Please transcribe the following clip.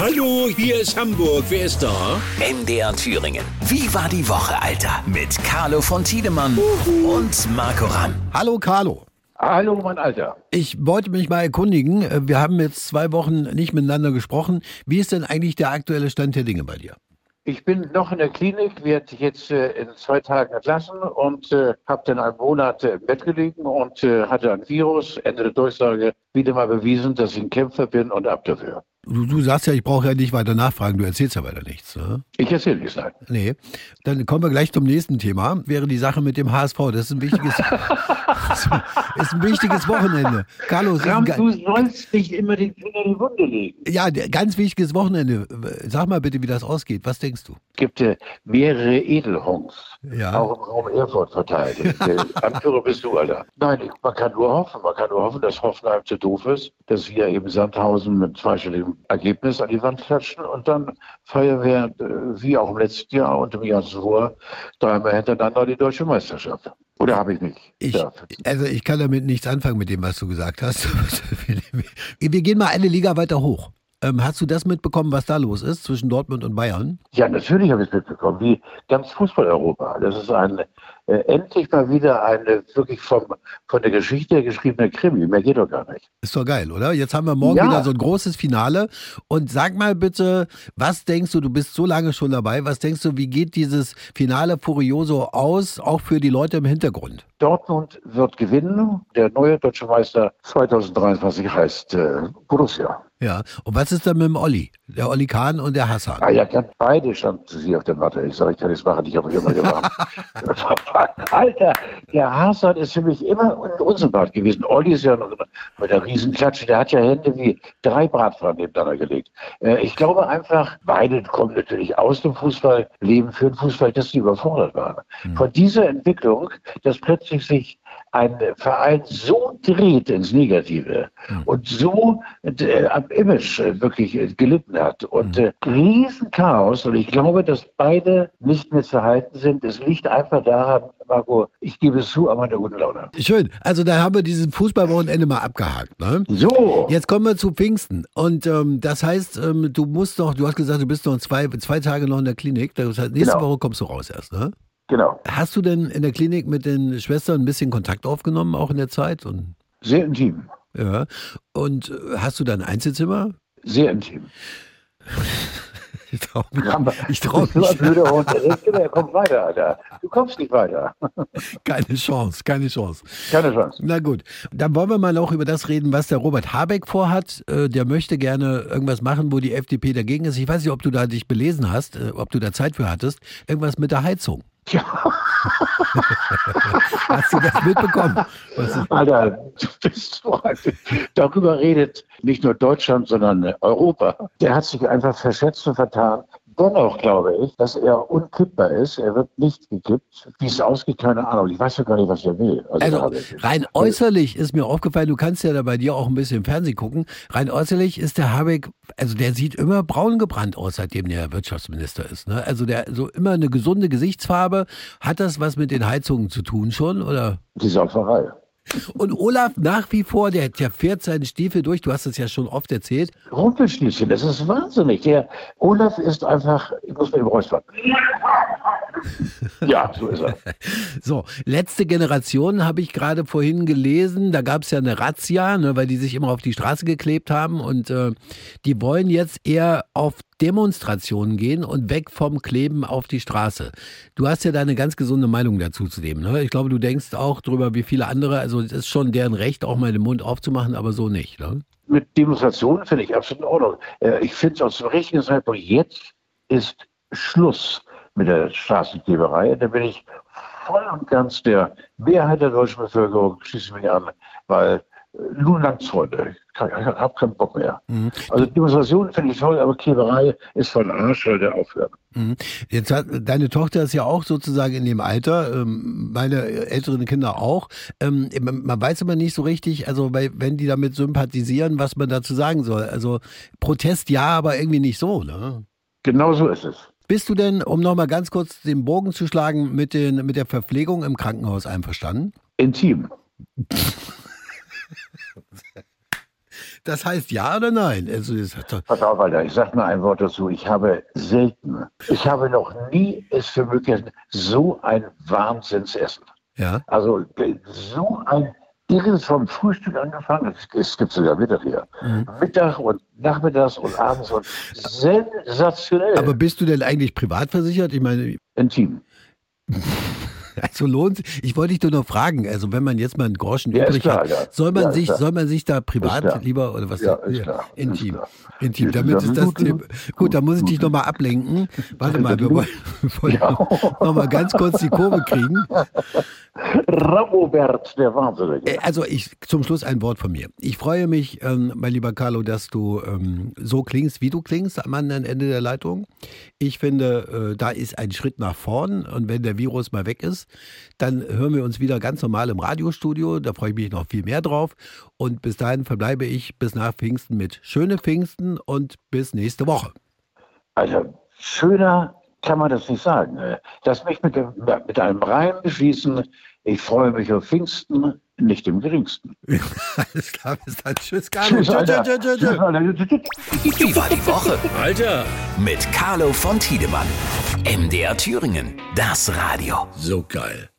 Hallo, hier ist Hamburg. Wer ist da? MDR Thüringen. Wie war die Woche, Alter? Mit Carlo von Tiedemann und Marco Ramm. Hallo Carlo. Hallo, mein Alter. Ich wollte mich mal erkundigen. Wir haben jetzt zwei Wochen nicht miteinander gesprochen. Wie ist denn eigentlich der aktuelle Stand der Dinge bei dir? Ich bin noch in der Klinik, werde jetzt äh, in zwei Tagen entlassen und äh, habe dann einen Monat äh, im Bett gelegen und äh, hatte ein Virus. Ende der Durchsage wieder mal bewiesen, dass ich ein Kämpfer bin und ab dafür. Du, du sagst ja, ich brauche ja nicht weiter nachfragen. Du erzählst ja weiter nichts. Ne? Ich erzähle nichts, nein. Nee. Dann kommen wir gleich zum nächsten Thema. Wäre die Sache mit dem HSV. Das ist ein wichtiges, ist ein wichtiges Wochenende. Carlo, es ist ein Ram, du sollst nicht immer den Finger in die Wunde legen. ja, ganz wichtiges Wochenende. Sag mal bitte, wie das ausgeht. Was denkst du? Es gibt äh, mehrere Edelhongs, Ja. auch im Raum Erfurt verteilt. Anführer bist du, Alter. Nein, man kann nur hoffen. Man kann nur hoffen, dass Hoffenheim zu doof ist, dass wir eben Sandhausen mit zweistelligem Ergebnis an die Wand klatschen und dann feiern wir, äh, wie auch im letzten Jahr und im Jahr zuvor, dreimal hintereinander die deutsche Meisterschaft. Oder habe ich nicht? Ich, also ich kann damit nichts anfangen mit dem, was du gesagt hast. Wir gehen mal eine Liga weiter hoch. Ähm, hast du das mitbekommen, was da los ist zwischen Dortmund und Bayern? Ja, natürlich habe ich es mitbekommen, wie ganz Fußball-Europa. Das ist ein, äh, endlich mal wieder eine wirklich vom, von der Geschichte geschriebene Krimi. Mehr geht doch gar nicht. Ist doch geil, oder? Jetzt haben wir morgen Ja. wieder so ein großes Finale. Und sag mal bitte, was denkst du, du bist so lange schon dabei, was denkst du, wie geht dieses Finale Furioso aus, auch für die Leute im Hintergrund? Dortmund wird gewinnen. Der neue deutsche Meister 2023 heißt äh, Borussia. Ja. Und was ist dann mit dem Olli? Der Olli Kahn und der Hassan? Ah ja, beide standen sie auf der Matte. Ich sage, ich kann das machen, ich habe immer gemacht. Alter, der Hassan ist für mich immer un unsympath gewesen. Olli ist ja noch mit der Riesenklatsche, der hat ja Hände wie drei Bratpfannen nebeneinander gelegt. Äh, ich glaube einfach, beide kommen natürlich aus dem Fußball, leben für den Fußball, dass sie überfordert waren. Von dieser Entwicklung, dass plötzlich sich ein Verein so dreht ins Negative und so äh, am Image wirklich äh, gelitten hat und äh, Riesenchaos und ich glaube, dass beide nicht mehr zu halten sind. Es liegt einfach daran, Marco, ich gebe es zu, an meiner guten Laune. Schön. Also da haben wir diesen Fußballwochenende mal abgehakt. Ne? So, Jetzt kommen wir zu Pfingsten. Und ähm, das heißt, ähm, du musst noch, du hast gesagt, du bist noch zwei, zwei Tage noch in der Klinik. Das heißt, nächste Genau. Woche kommst du raus erst, ne? Genau, Hast du denn in der Klinik mit den Schwestern ein bisschen Kontakt aufgenommen, auch in der Zeit? Und, sehr intim, ja. Und hast du da ein Einzelzimmer? sehr intim. Ich traue mich, ich trau mich denkt immer, er kommt weiter, Alter. Du kommst nicht weiter. keine Chance, keine Chance. Keine Chance. Na gut, dann wollen wir mal auch über das reden, was der Robert Habeck vorhat. Äh, Der möchte gerne irgendwas machen, wo die FDP dagegen ist. Ich weiß nicht, ob du da dich belesen hast, äh, ob du da Zeit für hattest. Irgendwas mit der Heizung. Ja. Hast du das mitbekommen? Alter, du bist alt. Darüber redet nicht nur Deutschland, sondern Europa. Der hat sich einfach verschätzt und vertan. Dennoch glaube ich, dass er unkippbar ist. Er wird nicht gekippt. Wie es ausgeht, keine Ahnung. Ich weiß ja gar nicht, was er will. also Habeck. rein äußerlich ist mir aufgefallen, du kannst ja da bei dir auch ein bisschen Fernsehen gucken. Rein äußerlich ist der Habeck, also der sieht immer braun gebrannt aus, seitdem der Wirtschaftsminister ist. Ne? Also der so immer eine gesunde Gesichtsfarbe. Hat das was mit den Heizungen zu tun schon? Oder? Die Sauferei. Und Olaf nach wie vor, der, der fährt seinen Stiefel durch, du hast es ja schon oft erzählt. Rumpelstilzchen, das ist wahnsinnig. Der Olaf ist einfach, ich muss mir ihm räuspern. Ja, so ist er. So, letzte Generation habe ich gerade vorhin gelesen, da gab es ja eine Razzia, ne, weil die sich immer auf die Straße geklebt haben und äh, die wollen jetzt eher auf Demonstrationen gehen und weg vom Kleben auf die Straße. Du hast ja da eine ganz gesunde Meinung dazu zu dem. Ne? Ich glaube, du denkst auch drüber wie viele andere. Also es ist schon deren Recht, auch mal den Mund aufzumachen, aber so nicht. Ne? mit Demonstrationen finde ich absolut in Ordnung. Äh, Ich finde es aus dem richtigen Zeitpunkt, jetzt ist Schluss mit der Straßenkleberei. Da bin ich voll und ganz der Mehrheit der deutschen Bevölkerung, schließe mich an, weil äh, nun langt's, Freunde. Ich, habe keinen Bock mehr. Also Demonstrationen finde ich toll, aber Kleberei ist von Arsch, soll der aufhören. Mhm. Jetzt hat, deine Tochter ist ja auch sozusagen in dem Alter, ähm, meine älteren Kinder auch. Ähm, man weiß immer nicht so richtig, also wenn die damit sympathisieren, was man dazu sagen soll. Also Protest ja, aber irgendwie nicht so. Ne? Genau so ist es. Bist du denn, um nochmal ganz kurz den Bogen zu schlagen, mit, den, mit der Verpflegung im Krankenhaus einverstanden? Intim. Das heißt ja oder nein? Also, Pass auf, Alter, ich sag nur ein Wort dazu. Ich habe selten, ich habe noch nie es für möglich gehalten, so ein Wahnsinnsessen. ja. Also so ein irres vom Frühstück angefangen, es, es gibt sogar Mittag hier. Mhm. Mittag und nachmittags und abends und sensationell. Aber bist du denn eigentlich privat versichert? Ich meine, intim. also lohnt Ich wollte dich nur noch fragen, also wenn man jetzt mal einen Groschen Ja, übrig klar, hat, ja. soll man Ja, sich, soll man sich da privat lieber oder was? Ja, ist klar. Intim. Ist. Intim. Damit ist das Gut, gut, da muss ich dich nochmal ablenken. Warte mal, wir wollen, wollen nochmal ganz kurz die Kurve kriegen. Ramobert, der Wahnsinnige. Äh, Also ich zum Schluss ein Wort von mir. Ich freue mich, ähm, mein lieber Carlo, dass du ähm, so klingst, wie du klingst am anderen Ende der Leitung. Ich finde, äh, da ist ein Schritt nach vorn und wenn der Virus mal weg ist, dann hören wir uns wieder ganz normal im Radiostudio. Da freue ich mich noch viel mehr drauf. Und bis dahin verbleibe ich bis nach Pfingsten mit schöne Pfingsten und bis nächste Woche. Also schöner kann man das nicht sagen. äh. Lass mich mit, mit einem Reim beschließen. Ich freue mich auf Pfingsten, nicht im geringsten. Alles klar, bis dann. Tschüss, Carlo. Tschüss, Alter. tschö, tschö. Tschüss, Alter. Wie war die Woche? Alter, Mit Carlo von Tiedemann. MDR Thüringen. Das Radio. so geil.